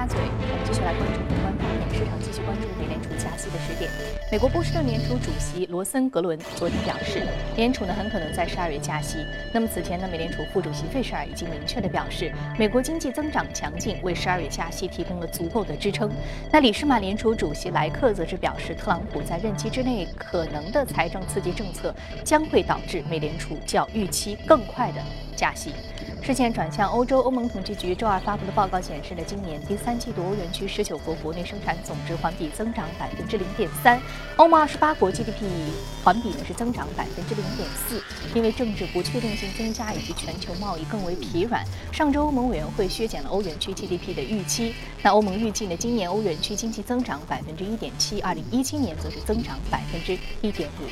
家嘴，我们继续来关注宏观方面，市场继续关注美联储加息的时点。美国波士顿联储主席罗森格伦昨天表示，联储呢很可能在十二月加息。那么此前呢，美联储副主席费舍尔已经明确的表示，美国经济增长强劲，为十二月加息提供了足够的支撑。那里士满联储主席莱克则是表示，特朗普在任期之内可能的财政刺激政策将会导致美联储较预期更快的加息。视线转向欧洲，欧盟统计局周二发布的报告显示了今年第三季度欧元区十九国国内生产总值环比增长百分之零点三，欧盟二十八国 GDP 环比呢是增长百分之零点四。因为政治不确定性增加以及全球贸易更为疲软，上周欧盟委员会削减了欧元区 GDP 的预期。那欧盟预计呢，今年欧元区经济增长百分之一点七，二零一七年则是增长百分之一点五。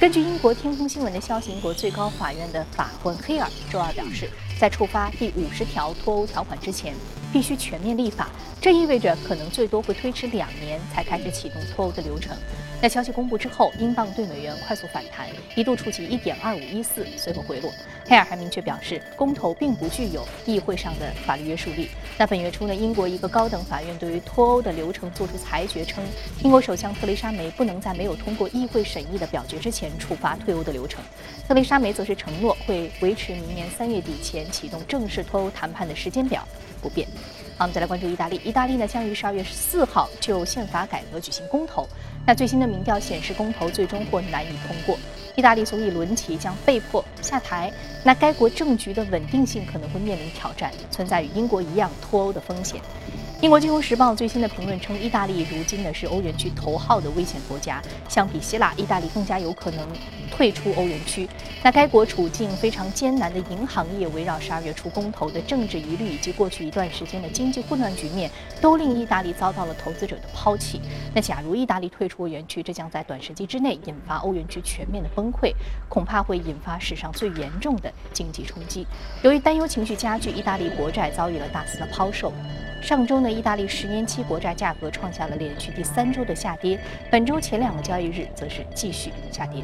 根据英国天空新闻的消息，英国最高法院的法官黑尔周二表示。在触发第五十条脱欧条款之前，必须全面立法。这意味着可能最多会推迟两年才开始启动脱欧的流程。在消息公布之后，英镑对美元快速反弹，一度触及一点二五一四，随后回落。黑尔还明确表示，公投并不具有议会上的法律约束力。那本月初呢，英国一个高等法院对于脱欧的流程作出裁决，称英国首相特蕾莎梅不能在没有通过议会审议的表决之前触发退欧的流程。特蕾莎梅则是承诺会维持明年三月底前启动正式脱欧谈判的时间表不变。好，我们再来关注意大利。意大利呢将于十二月十四号就宪法改革举行公投。那最新的民调显示，公投最终或难以通过。意大利总理伦齐将被迫下台，那该国政局的稳定性可能会面临挑战，存在与英国一样脱欧的风险。英国金融时报最新的评论称，意大利如今呢是欧元区头号的危险国家，相比希腊，意大利更加有可能退出欧元区。那该国处境非常艰难的银行业，围绕十二月初公投的政治疑虑以及过去一段时间的经济混乱局面，都令意大利遭到了投资者的抛弃。那假如意大利退出欧元区，这将在短时期之内引发欧元区全面的崩溃，恐怕会引发史上最严重的经济冲击。由于担忧情绪加剧，意大利国债遭遇了大肆的抛售。上周呢，意大利十年期国债价格创下了连续第三周的下跌，本周前两个交易日则是继续下跌。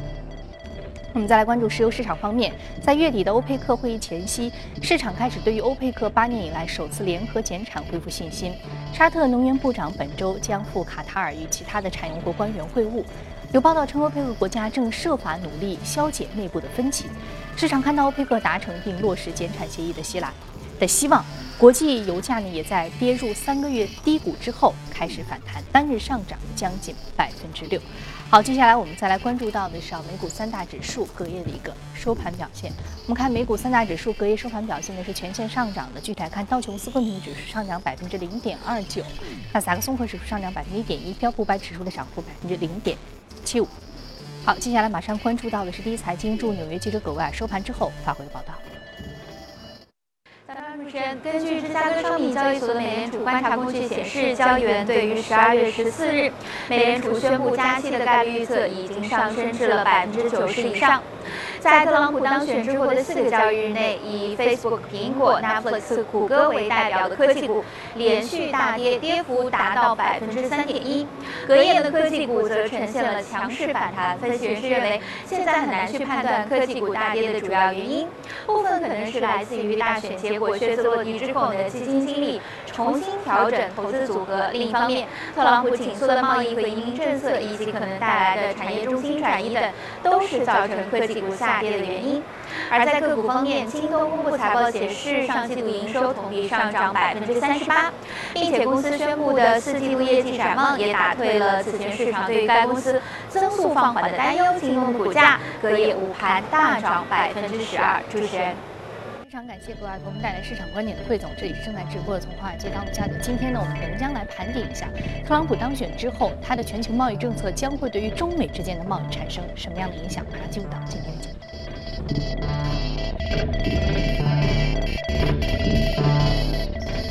我们再来关注石油市场方面，在月底的欧佩克会议前夕，市场开始对于欧佩克八年以来首次联合减产恢复信心。沙特能源部长本周将赴卡塔尔与其他的产油国官员会晤。有报道称，欧佩克国家正设法努力消解内部的分歧。市场看到欧佩克达成并落实减产协议的希腊的希望。国际油价呢，也在跌入三个月低谷之后开始反弹，单日上涨将近百分之六。好，接下来我们再来关注到的是啊，美股三大指数隔夜的一个收盘表现。我们看美股三大指数隔夜收盘表现呢是全线上涨的。具体来看，道琼斯工业指数上涨百分之零点二九，纳斯达克综合指数上涨百分之一点一，标普五百指数的涨幅百分之零点七五。好，接下来马上关注到的是第一财经驻纽约记者葛外收盘之后发回的报道。根据芝加哥商品交易所的美联储观察工具显示，交易员对于十二月十四日美联储宣布加息的概率预测已经上升至了百分之九十以上。在特朗普当选之后的四个交易日内，以 Facebook、苹果、Netflix、谷歌为代表的科技股连续大跌，跌幅达到百分之三点一。隔夜的科技股则呈现了强势反弹。分析人士认为，现在很难去判断科技股大跌的主要原因，部分可能是来自于大选结果靴子落地之后的基金经理重新调整投资组合。另一方面，特朗普紧缩的贸易和移民政策以及可能带来的产业中心转移等，都是造成科技股下。跌的原因。而在个股方面，京东公布财报显示，上季度营收同比上涨百分之三十八，并且公司宣布的四季度业绩展望也打退了此前市场对于该公司增速放缓的担忧。京东的股价隔夜午盘大涨百分之十二。主持人。非常感谢各位给我们带来市场观点的汇总，这里是正在直播的从华尔街到陆家嘴。今天呢，我们仍将来盘点一下特朗普当选之后，他的全球贸易政策将会对于中美之间的贸易产生什么样的影响？马上进入到今天的节目。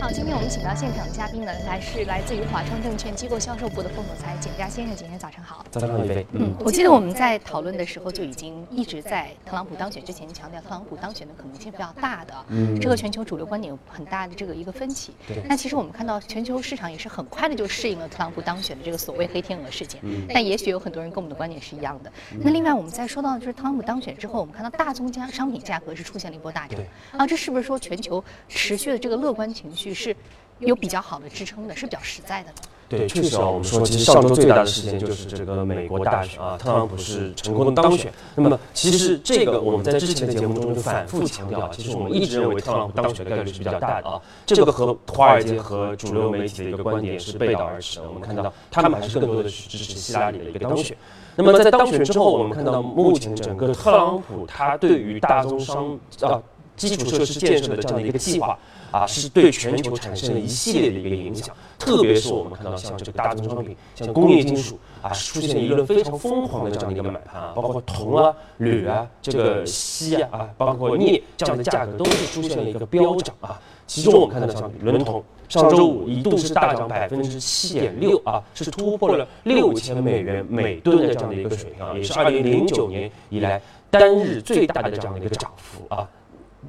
好，今天我们请到现场的嘉宾呢，来是来自于华创证券机构销售部的副总裁简佳先生。今天早上好，早上好，飞。嗯，我记得我们在讨论的时候就已经一直在特朗普当选之前强调，特朗普当选的可能性比较大的，嗯，这和全球主流观点有很大的这个一个分歧。对。那其实我们看到全球市场也是很快的就适应了特朗普当选的这个所谓黑天鹅事件。嗯。但也许有很多人跟我们的观点是一样的。那另外我们在说到就是特朗普当选之后，我们看到大宗价商品价格是出现了一波大涨。对。啊，这是不是说全球持续的这个乐观情绪是？有比较好的支撑的，是比较实在的呢？对，确实啊，我们说，其实上周最大的事件就是这个美国大选啊，特朗普是成功的当选。那么，其实这个我们在之前的节目中就反复强调，其实我们一直认为特朗普当选的概率是比较大的啊。这个和华尔街和主流媒体的一个观点是背道而驰的。我们看到他们还是更多的去支持希拉里的一个当选。那么在当选之后，我们看到目前整个特朗普他对于大宗商啊基础设施建设的这样的一个计划。啊，是对全球产生了一系列的一个影响，特别是我们看到像这个大宗商品，像工业金属啊，出现了一轮非常疯狂的这样的一个买盘啊，包括铜啊、铝啊、这个锡啊啊，包括镍这样的价格都是出现了一个飙涨啊。其中我们看到像伦铜，上周五一度是大涨百分之七点六啊，是突破了六千美元每吨的这样的一个水平啊，也是二零零九年以来单日最大的这样的一个涨幅啊。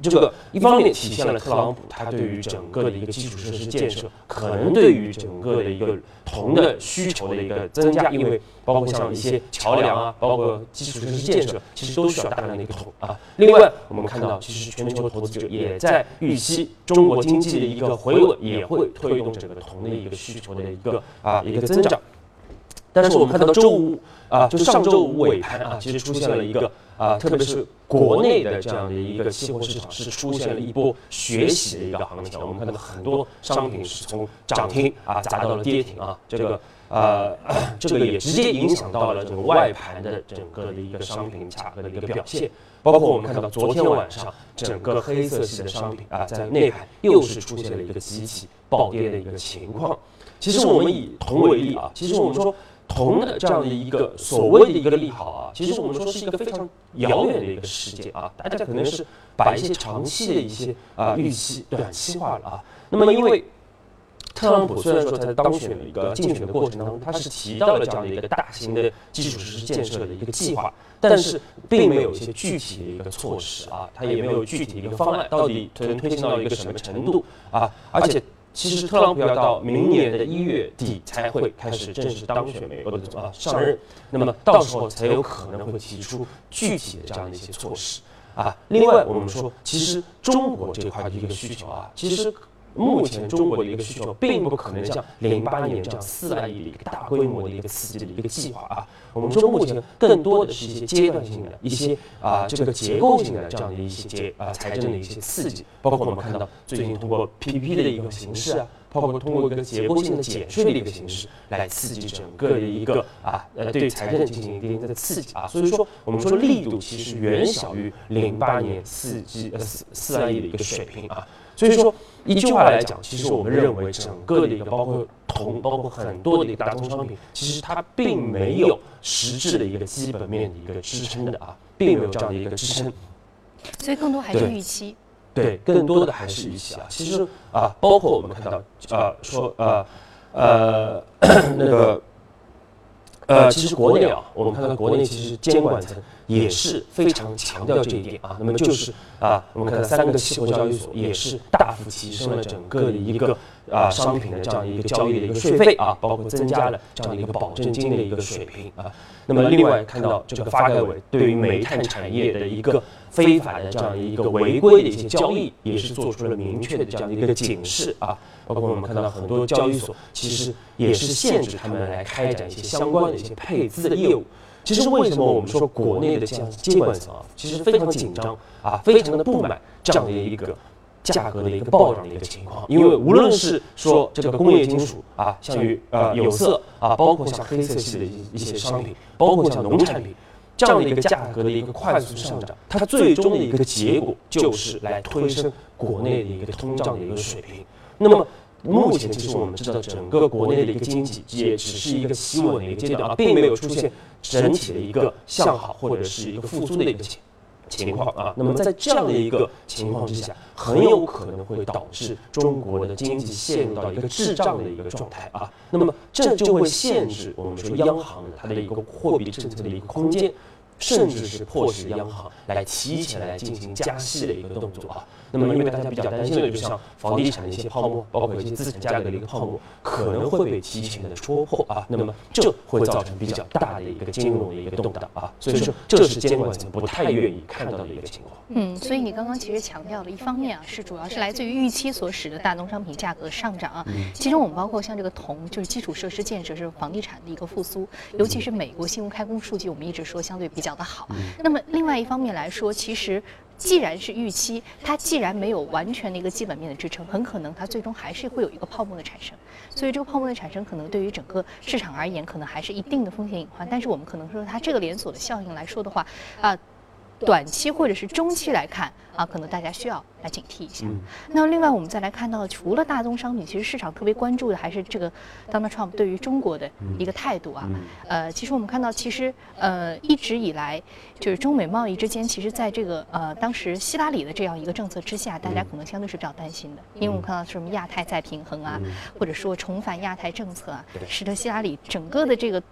这个一方面体现了特朗普他对于整个的一个基础设施建设，可能对于整个的一个铜的需求的一个增加，因为包括像一些桥梁啊，包括基础设施建设，其实都需要大量的一个铜啊。另外，我们看到其实全球投资者也在预期中国经济的一个回稳，也会推动整个铜的一个需求的一个啊一个增长。但是我们看到周五啊，就上周五尾盘啊，其实出现了一个啊，特别是国内的这样的一个期货市场是出现了一波学习的一个行情。我们看到很多商品是从涨停啊砸到了跌停啊，这个呃，这个也直接影响到了这个外盘的整个的一个商品价格的一个表现。包括我们看到昨天晚上整个黑色系的商品啊，在内盘又是出现了一个集体暴跌的一个情况。其实我们以铜为例啊，其实我们说。铜的这样的一个所谓的一个利好啊，其实我们说是一个非常遥远的一个事件啊，大家可能是把一些长期的一些啊预期短期化了啊。那么因为特朗普虽然说在当选的一个竞选的过程当中，他是提到了这样的一个大型的基础设施建设的一个计划，但是并没有一些具体的一个措施啊，他也没有具体的一个方案，到底推推进到一个什么程度啊，而且。其实特朗普要到明年的一月底才会开始正式当选美国的啊上任，那么到时候才有可能会提出具体的这样的一些措施啊。另外，我们说，其实中国这块的一个需求啊，其实。目前中国的一个需求并不可能像零八年这样四万亿的一个大规模的一个刺激的一个计划啊。我们说目前更多的是一些阶段性的一些啊这个结构性的这样的一些结啊财政的一些刺激，包括我们看到最近通过 PPP 的一个形式啊，包括通过一个结构性的减税的一个形式来刺激整个的一个啊呃对财政进行一定的刺激啊。所以说我们说力度其实远小于零八年四 G 呃四四万亿的一个水平啊。所以说。一句话来讲，其实我们认为整个的一个包括铜，包括很多的一个大宗商品，其实它并没有实质的一个基本面的一个支撑的啊，并没有这样的一个支撑。所以更多还是预期。对，更多的还是预期啊。其实啊，包括我们看到啊，说啊呃 那个呃，其实国内啊，我们看到国内其实监管层。也是非常强调这一点啊，那么就是啊，我们看三个期货交易所也是大幅提升了整个的一个啊商品的这样一个交易的一个税费啊，包括增加了这样的一个保证金的一个水平啊。那么另外看到这个发改委对于煤炭产业的一个非法的这样一个违规的一些交易，也是做出了明确的这样的一个警示啊。包括我们看到很多交易所其实也是限制他们来开展一些相关的一些配资的业务。其实为什么我们说国内的这样监管层啊，其实非常紧张啊，非常的不满这样的一个价格的一个暴涨的一个情况。因为无论是说这个工业金属啊，像于呃有色啊，包括像黑色系的一一些商品，包括像农产品这样的一个价格的一个快速上涨，它最终的一个结果就是来推升国内的一个通胀的一个水平。那么。目前其实我们知道，整个国内的一个经济也只是一个企稳的一个阶段，并没有出现整体的一个向好或者是一个复苏的一个情情况啊。那么在这样的一个情况之下，很有可能会导致中国的经济陷入到一个滞胀的一个状态啊。那么这就会限制我们说央行它的一个货币政策的一个空间，甚至是迫使央行来提前来进行加息的一个动作啊。那么因为大家比较担心的，就像房地产的一些泡沫，包括一些资产价格的一个泡沫，可能会被提前的戳破啊，那么这会造成比较大的一个金融的一个动荡啊，所以说这是监管层不太愿意看到的一个情况。嗯，所以你刚刚其实强调的一方面啊，是主要是来自于预期所使得大宗商品价格上涨啊，其中我们包括像这个铜，就是基础设施建设是房地产的一个复苏，尤其是美国新屋开工数据，我们一直说相对比较的好。那么另外一方面来说，其实。既然是预期，它既然没有完全的一个基本面的支撑，很可能它最终还是会有一个泡沫的产生。所以这个泡沫的产生，可能对于整个市场而言，可能还是一定的风险隐患。但是我们可能说它这个连锁的效应来说的话，啊。短期或者是中期来看啊，可能大家需要来警惕一下。那另外我们再来看到，除了大宗商品，其实市场特别关注的还是这个 Donald Trump 对于中国的一个态度啊。呃，其实我们看到，其实呃一直以来就是中美贸易之间，其实在这个呃当时希拉里的这样一个政策之下，大家可能相对是比较担心的，因为我们看到什么亚太再平衡啊，或者说重返亚太政策啊，使得希拉里整个的这个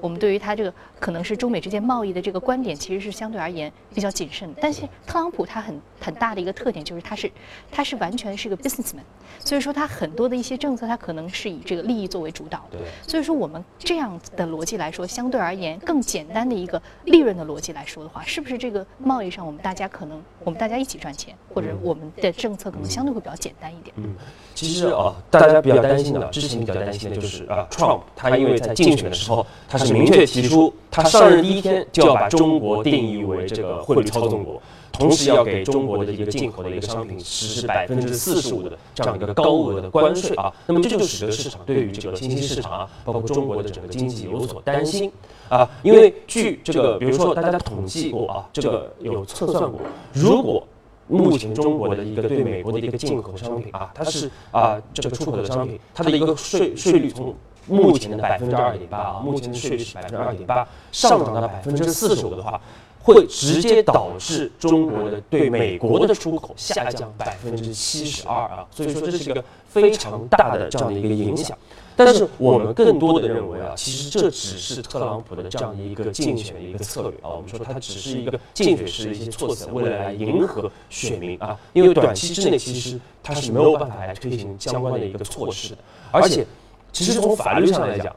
我们对于他这个可能是中美之间贸易的这个观点，其实是相对而言。比较谨慎，但是特朗普他很很大的一个特点就是它是它是完全是个 businessman，所以说它很多的一些政策它可能是以这个利益作为主导的。所以说我们这样的逻辑来说，相对而言更简单的一个利润的逻辑来说的话，是不是这个贸易上我们大家可能我们大家一起赚钱，或者我们的政策可能相对会比较简单一点？嗯，其实啊，大家比较担心的，之前比较担心的就是啊，Trump 他因为在竞选的时候，他是明确提出他上任第一天就要把中国定义为这个。汇率操纵国，同时要给中国的一个进口的一个商品实施百分之四十五的这样一个高额的关税啊，那么这就使得市场对于这个新兴市场啊，包括中国的整个经济有所担心啊，因为据这个，比如说大家统计过啊，这个有测算过，如果目前中国的一个对美国的一个进口商品啊，它是啊这个出口的商品，它的一个税税率从目前的百分之二点八啊，目前的税率是百分之二点八，上涨到百分之四十五的话。会直接导致中国的对美国的出口下降百分之七十二啊，所以说这是一个非常大的这样的一个影响。但是我们更多的认为啊，其实这只是特朗普的这样一个竞选的一个策略啊。我们说它只是一个竞选时的一些措辞，为了来迎合选民啊。因为短期之内其实它是没有办法来推行相关的一个措施的，而且其实从法律上来讲。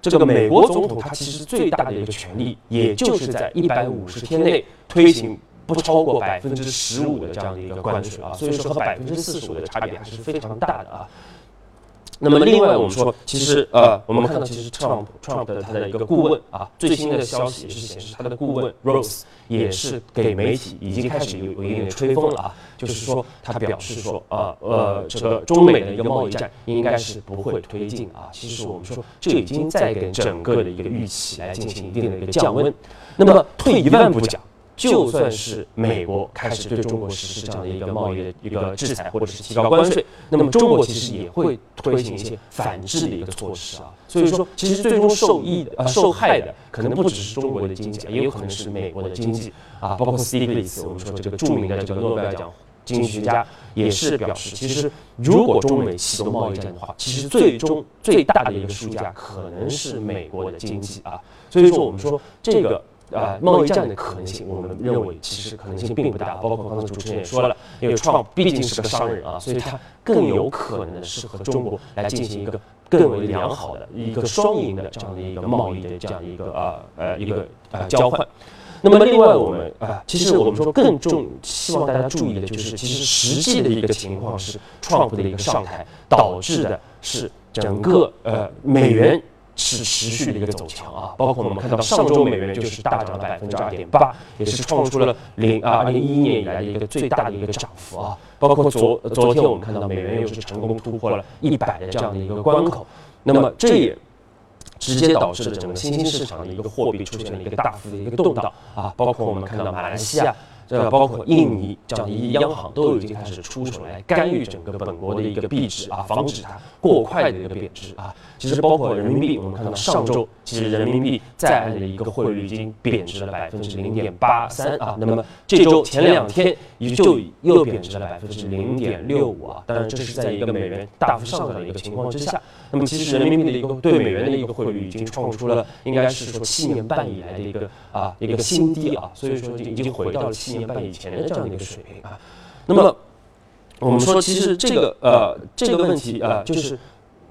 这个美国总统他其实最大的一个权利，也就是在一百五十天内推行不超过百分之十五的这样的一个关税啊，所以说和百分之四十五的差别还是非常大的啊。那么另外我们说，其实呃，我们看到其实 Trump Trump 的他的一个顾问啊，最新的消息也是显示他的顾问 Rose 也是给媒体已经开始有有一定的吹风了啊，就是说他表示说啊呃这个中美的一个贸易战应该是不会推进啊。其实我们说这已经在给整个的一个预期来进行一定的一个降温。那么退一万步讲。就算是美国开始对中国实施这样的一个贸易的一个制裁，或者是提高关税，那么中国其实也会推行一些反制的一个措施啊。所以说，其实最终受益的、呃受害的，可能不只是中国的经济，也有可能是美国的经济啊。包括 Stiglitz，我们说这个著名的这个诺贝尔奖经济学家也是表示，其实如果中美启动贸易战的话，其实最终最大的一个输家可能是美国的经济啊。所以说，我们说这个。啊，贸易战的可能性，我们认为其实可能性并不大。包括刚才主持人也说了，因为 Trump 毕竟是个商人啊，所以他更有可能是和中国来进行一个更为良好的一个双赢的这样的一个贸易的这样一个啊呃一个呃交换。那么另外我们啊，其实我们说更重希望大家注意的就是，其实实际的一个情况是，Trump 的一个上台导致的是整个呃美元。是持续的一个走强啊，包括我们看到上周美元就是大涨了百分之二点八，也是创出了零啊二零一一年以来的一个最大的一个涨幅啊。包括昨昨天我们看到美元又是成功突破了一百的这样的一个关口，那么这也直接导致了整个新兴市场的一个货币出现了一个大幅的一个动荡啊。包括我们看到马来西亚。这包括印尼这样的央行都已经开始出手来干预整个本国的一个币值啊，防止它过快的一个贬值啊。其实包括人民币，我们看到上周其实人民币在岸的一个汇率已经贬值了百分之零点八三啊。那么这周前两天也就又贬值了百分之零点六五啊。当然这是在一个美元大幅上涨的一个情况之下。那么其实人民币的一个对美元的一个汇率已经创出了应该是说七年半以来的一个啊一个新低啊。所以说已经回到了七年。半以前的这样的一个水平啊，那么我们说，其实这个呃这个问题啊，就是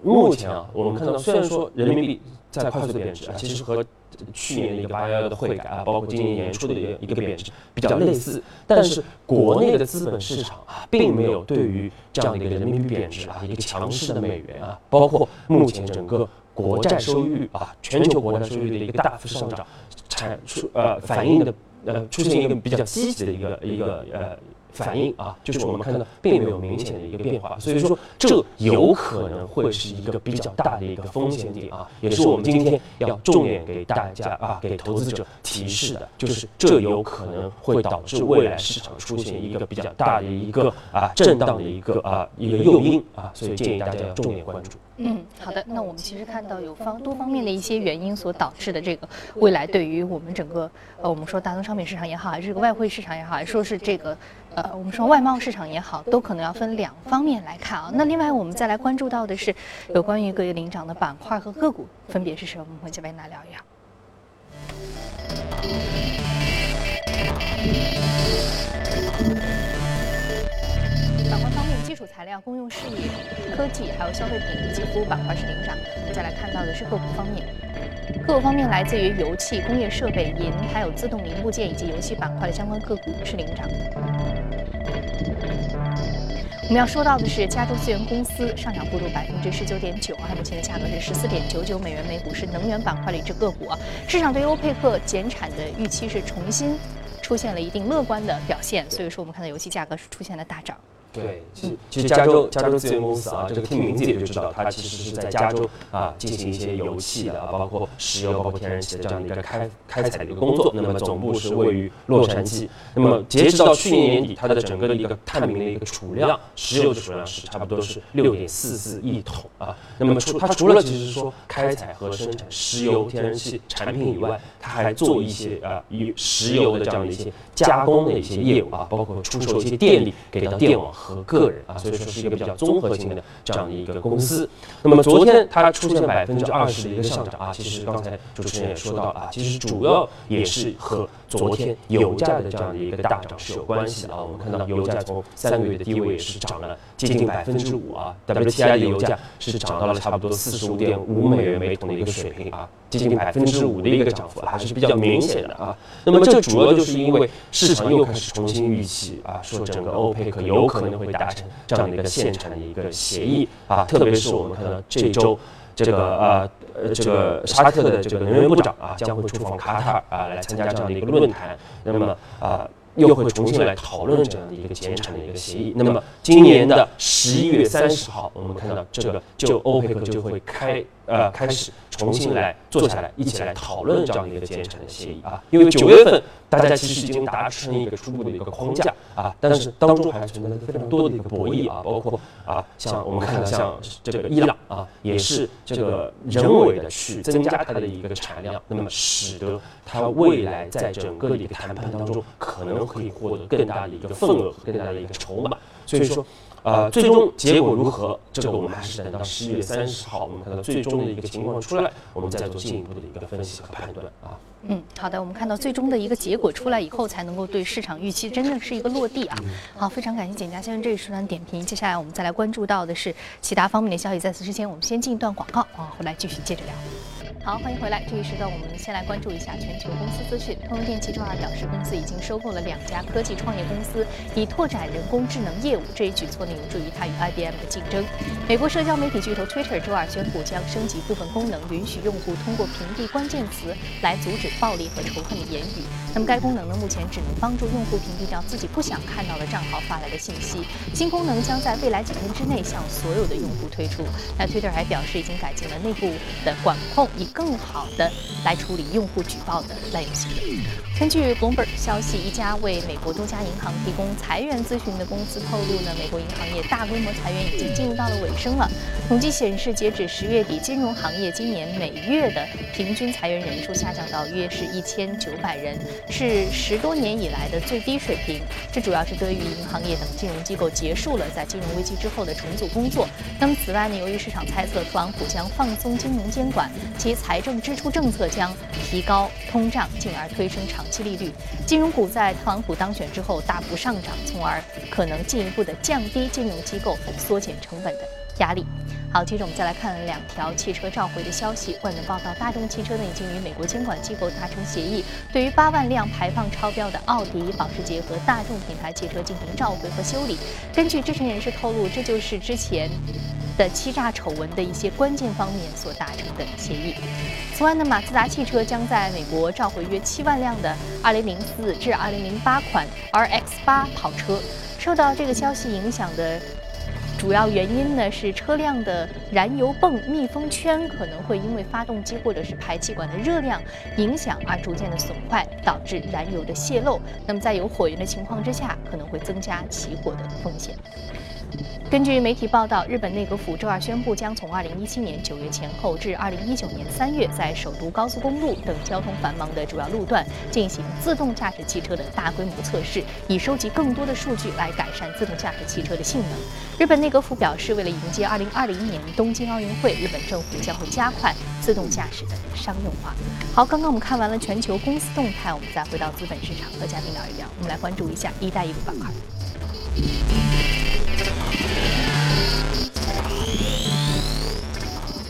目前啊，我们看到虽然说人民币在快速贬值啊，其实和去年的一个八幺幺的汇改啊，包括今年年初的一个一个贬值比较类似，但是国内的资本市场啊，并没有对于这样的一个人民币贬值啊，一个强势的美元啊，包括目前整个国债收益率啊，全球国债收益率的一个大幅上涨，产出呃反映的呃出现一个比较积极的一个一个呃。反应啊，就是我们看到并没有明显的一个变化，所以说这有可能会是一个比较大的一个风险点啊，也是我们今天要重点给大家啊，给投资者提示的，就是这有可能会导致未来市场出现一个比较大的一个啊震荡的一个啊一个诱因啊，所以建议大家要重点关注。嗯，好的。那我们其实看到有方多方面的一些原因所导致的这个未来对于我们整个呃，我们说大宗商品市场也好，还是这个外汇市场也好，还是说是这个呃，我们说外贸市场也好，都可能要分两方面来看啊。那另外我们再来关注到的是有关于各个领涨的板块和个股分别是什么？我们会再为大家聊一聊。基础材料、公用事业、科技，还有消费品以及服务板块是领涨。我们再来看到的是个股方面，个方面来自于油气、工业设备、银，还有自动零部件以及游戏板块的相关个股是领涨。我们要说到的是加州资源公司上涨幅度百分之十九点九，啊，目前的价格是十四点九九美元每股，是能源板块的一只个股。市场对欧佩克减产的预期是重新出现了一定乐观的表现，所以说我们看到油气价格是出现了大涨。对，其实其实加州加州资源公司啊，这个听名字也就知道，它其实是在加州啊进行一些油气的啊，包括石油、包括天然气的这样的一个开开采的一个工作。那么总部是位于洛杉矶。那么截止到去年年底，它的整个的一个探明的一个储量，石油的储量是差不多是六点四四亿桶啊。那么除它除了其实说开采和生产石油、天然气产品以外，它还做一些啊以石油的这样的一些加工的一些业务啊，包括出售一些电力给到电网。和个人啊，所以说是一个比较综合性的这样的一个公司。那么昨天它出现百分之二十的一个上涨啊，其实刚才主持人也说到了啊，其实主要也是和昨天油价的这样的一个大涨是有关系的啊。我们看到油价从三个月的低位也是涨了接近百分之五啊，WTI 的油价是涨到了差不多四十五点五美元每桶的一个水平啊，接近百分之五的一个涨幅还是比较明显的啊。那么这主要就是因为市场又开始重新预期啊，说整个欧佩克有可能。会达成这样的一个限产的一个协议啊，特别是我们看到这周这个呃呃这个沙特的这个能源部长啊将会出访卡塔尔啊来参加这样的一个论坛，那么啊又会重新来讨论这样的一个减产的一个协议。那么今年的十一月三十号，我们看到这个就欧佩克就会开呃开始重新来坐下来一起来讨论这样的一个减产的协议啊，因为九月份。大家其实已经达成一个初步的一个框架啊，但是当中还存在非常多的一个博弈啊，包括啊，像我们看到像这个伊朗啊，也是这个人为的去增加它的一个产量，那么使得它未来在整个的一个谈判当中可能可以获得更大的一个份额和更大的一个筹码，所以说。呃，最终结果如何？这个我们还是等到十一月三十号，我们看到最终的一个情况出来，我们再做进一步的一个分析和判断啊。嗯，好的，我们看到最终的一个结果出来以后，才能够对市场预期真的是一个落地啊。好，非常感谢简家先生这一时段点评。接下来我们再来关注到的是其他方面的消息。在此之前，我们先进一段广告啊，回来继续接着聊。好，欢迎回来。这一时段，我们先来关注一下全球公司资讯。通用电气周二表示，公司已经收购了两家科技创业公司，以拓展人工智能业务。这一举措呢，有助于它与 IBM 的竞争。美国社交媒体巨头 Twitter 周二宣布，将升级部分功能，允许用户通过屏蔽关键词来阻止暴力和仇恨的言语。那么，该功能呢，目前只能帮助用户屏蔽掉自己不想看到的账号发来的信息。新功能将在未来几天之内向所有的用户推出。那 Twitter 还表示，已经改进了内部的管控，以更好的来处理用户举报的滥用行为。根据 Bloomberg 消息，一家为美国多家银行提供裁员咨询的公司透露呢，美国银行业大规模裁员已经进入到了尾声了。统计显示，截止十月底，金融行业今年每月的平均裁员人数下降到约是一千九百人，是十多年以来的最低水平。这主要是得益于银行业等金融机构结束了在金融危机之后的重组工作。那么，此外呢，由于市场猜测特朗普将放松金融监管，其财政支出政策将提高通胀，进而推升长期利率。金融股在特朗普当选之后大幅上涨，从而可能进一步的降低金融机构缩减成本的压力。好，接着我们再来看两条汽车召回的消息。外媒报道，大众汽车呢已经与美国监管机构达成协议，对于八万辆排放超标的奥迪、保时捷和大众品牌汽车进行召回和修理。根据知情人士透露，这就是之前的欺诈丑闻的一些关键方面所达成的协议。此外呢，马自达汽车将在美国召回约七万辆的2004至2008款 RX8 跑车。受到这个消息影响的。主要原因呢是车辆的燃油泵密封圈可能会因为发动机或者是排气管的热量影响而逐渐的损坏，导致燃油的泄漏。那么在有火源的情况之下，可能会增加起火的风险。根据媒体报道，日本内阁府周二宣布，将从2017年9月前后至2019年3月，在首都高速公路等交通繁忙的主要路段进行自动驾驶汽车的大规模测试，以收集更多的数据来改善自动驾驶汽车的性能。日本内阁府表示，为了迎接2020年东京奥运会，日本政府将会加快自动驾驶的商用化。好，刚刚我们看完了全球公司动态，我们再回到资本市场和嘉宾聊一聊。我们来关注一下“一带一路”板块。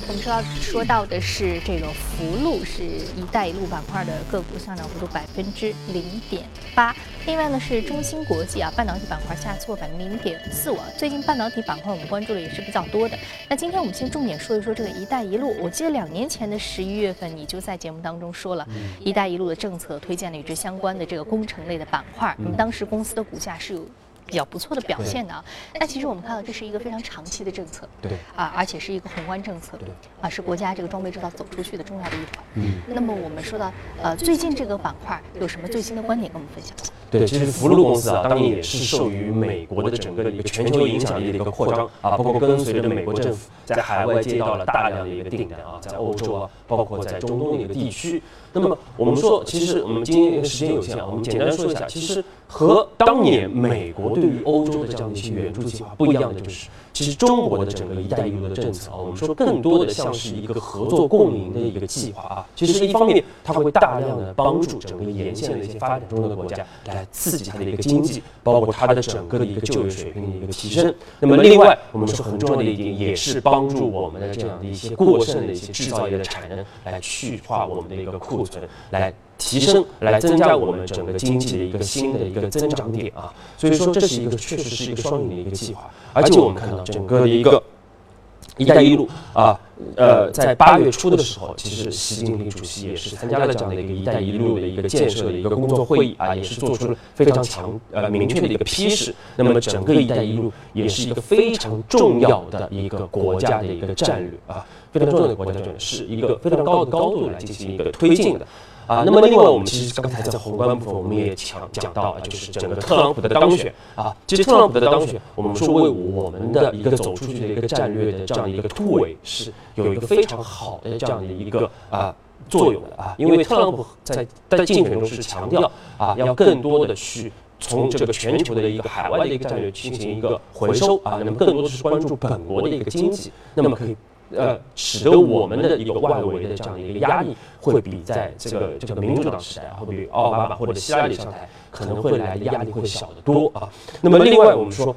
我们说要说到的是这个福禄，是一带一路板块的个股上涨幅度百分之零点八。另外呢是中芯国际啊，半导体板块下挫百分之零点四五。最近半导体板块我们关注的也是比较多的。那今天我们先重点说一说这个一带一路。我记得两年前的十一月份，你就在节目当中说了，一带一路的政策推荐了与之相关的这个工程类的板块。那么当时公司的股价是有。比较不错的表现的啊，那其实我们看到这是一个非常长期的政策，对啊，而且是一个宏观政策，对啊，是国家这个装备制造走出去的重要的一环。嗯，那么我们说到呃，最近这个板块有什么最新的观点跟我们分享？对，其实福禄公司啊，当年也是受于美国的整个的一个全球影响力的一个扩张啊，包括跟随着美国政府在海外接到了大量的一个订单啊，在欧洲啊，包括在中东的一个地区。那么我们说，其实我们今天时间有限啊，我们简单说一下，其实和当年美国对于欧洲的这样的一些援助计划不一样的就是。其实中国的整个“一带一路”的政策啊，我们说更多的像是一个合作共赢的一个计划啊。其实一方面，它会大量的帮助整个沿线的一些发展中的国家来刺激它的一个经济，包括它的整个的一个就业水平的一个提升。那么另外，我们说很重要的一点，也是帮助我们的这样的一些过剩的一些制造业的产能来去化我们的一个库存，来。提升来增加我们整个经济的一个新的一个增长点啊，所以说这是一个确实是一个双赢的一个计划，而且我们看到整个的一个“一带一路”啊，呃，在八月初的时候，其实习近平主席也是参加了这样的一个“一带一路”的一个建设的一个工作会议啊，也是做出了非常强呃明确的一个批示。那么整个“一带一路”也是一个非常重要的一个国家的一个战略啊，非常重要的国家战略，是一个非常高的高度来进行一个推进的。啊，那么另外我们其实刚才在宏观部分我们也讲讲到了，就是整个特朗普的当选啊，其实特朗普的当选，我们说为我们的一个走出去的一个战略的这样的一个突围是有一个非常好的这样的一个啊作用的啊，因为特朗普在在竞选中是强调啊，要更多的去从这个全球的一个海外的一个战略进行一个回收啊，那么更多的是关注本国的一个经济，那么可以。呃，使得我们的一个外围的这样的一个压力，会比在这个这个民主党时代，会比奥巴马或者希拉里上台，可能会来的压力会小得多啊。那么另外我们说，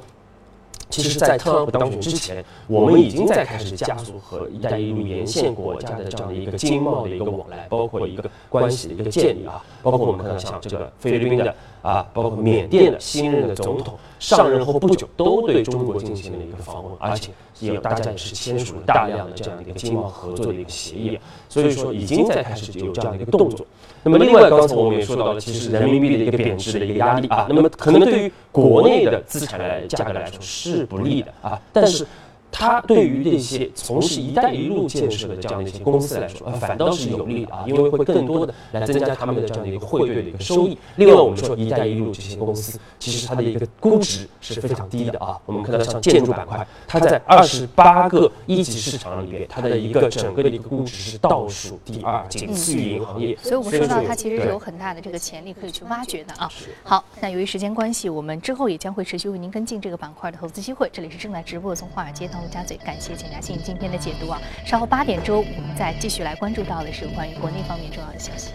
其实，在特朗普当选之前，我们已经在开始加速和“一带一路”沿线国家的这样的一个经贸的一个往来，包括一个关系的一个建立啊，包括我们看到像这个菲律宾的。啊，包括缅甸的新任的总统上任后不久，都对中国进行了一个访问，而且也大家也是签署了大量的这样的一个经贸合作的一个协议，所以说已经在开始有这样的一个动作。那么另外，刚才我们也说到了，其实人民币的一个贬值的一个压力啊，那么可能对于国内的资产来价格来说是不利的啊，但是。它对于那些从事“一带一路”建设的这样的一些公司来说，呃，反倒是有利的啊，因为会更多的来增加他们的这样的一个汇兑的一个收益。另外，我们说“一带一路”这些公司，其实它的一个估值是非常低的啊。我们看到像建筑板块，它在二十八个一级市场里边，它的一个整个的一个估值是倒数第二，仅次于银行业。所以我们说到它其实是有很大的这个潜力可以去挖掘的啊。好，那由于时间关系，我们之后也将会持续为您跟进这个板块的投资机会。这里是正在直播的从华尔街到。陆家嘴，感谢简嘉欣今天的解读啊。稍后八点钟，我们再继续来关注到的是关于国内方面重要的消息。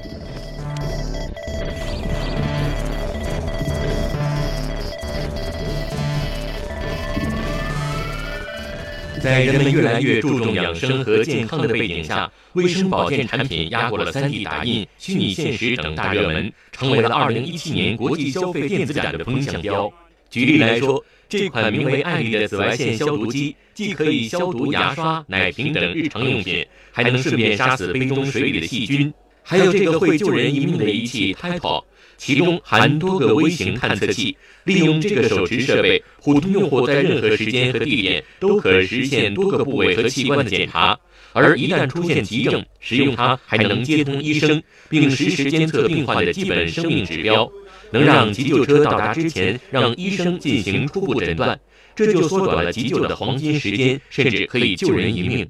在人们越来越注重养生和健康的背景下，卫生保健产品压过了 3D 打印、虚拟现实等大热门，成为了2017年国际消费电子展的风向标。举例来说，这款名为“爱丽”的紫外线消毒机，既可以消毒牙刷、奶瓶等日常用品，还能顺便杀死杯中水里的细菌。还有这个会救人一命的仪器 Title。其中含多个微型探测器，利用这个手持设备，普通用户在任何时间和地点都可实现多个部位和器官的检查。而一旦出现急症，使用它还能接通医生，并实时监测病患的基本生命指标，能让急救车到达之前让医生进行初步诊断，这就缩短了急救的黄金时间，甚至可以救人一命。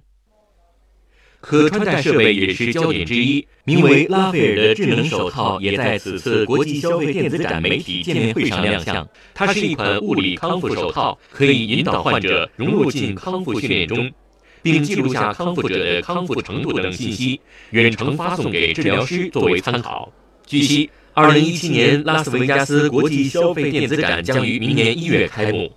可穿戴设备也是焦点之一，名为拉斐尔的智能手套也在此次国际消费电子展媒体见面会上亮相。它是一款物理康复手套，可以引导患者融入进康复训练中，并记录下康复者的康复程度等信息，远程发送给治疗师作为参考。据悉，二零一七年拉斯维加斯国际消费电子展将于明年一月开幕。